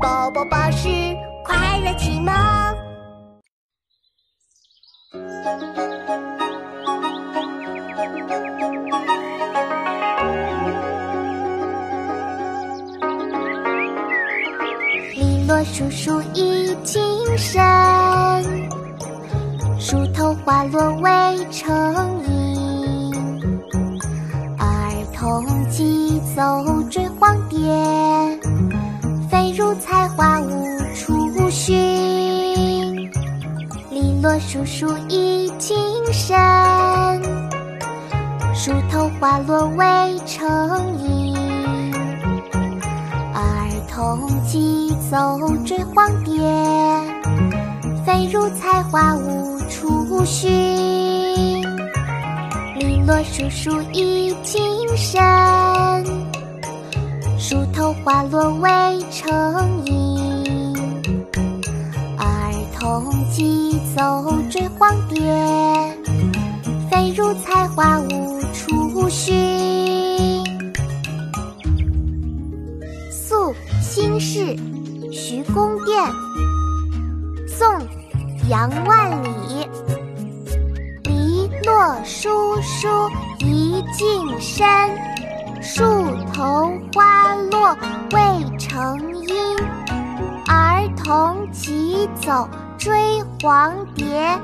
宝宝巴士快乐启蒙。篱落疏疏已经深，树头花落未成阴。儿童急走追黄蝶，篱落疏疏已经深，树头花落未成阴。儿童急走追黄蝶，飞入菜花无处寻。篱落疏疏已经深，树头花落未成阴。儿童急走追黄蝶，飞入菜花无处寻。宿新市徐公店，宋·杨万里。篱落疏疏一径深，树头花落未成阴。从起走追黄蝶。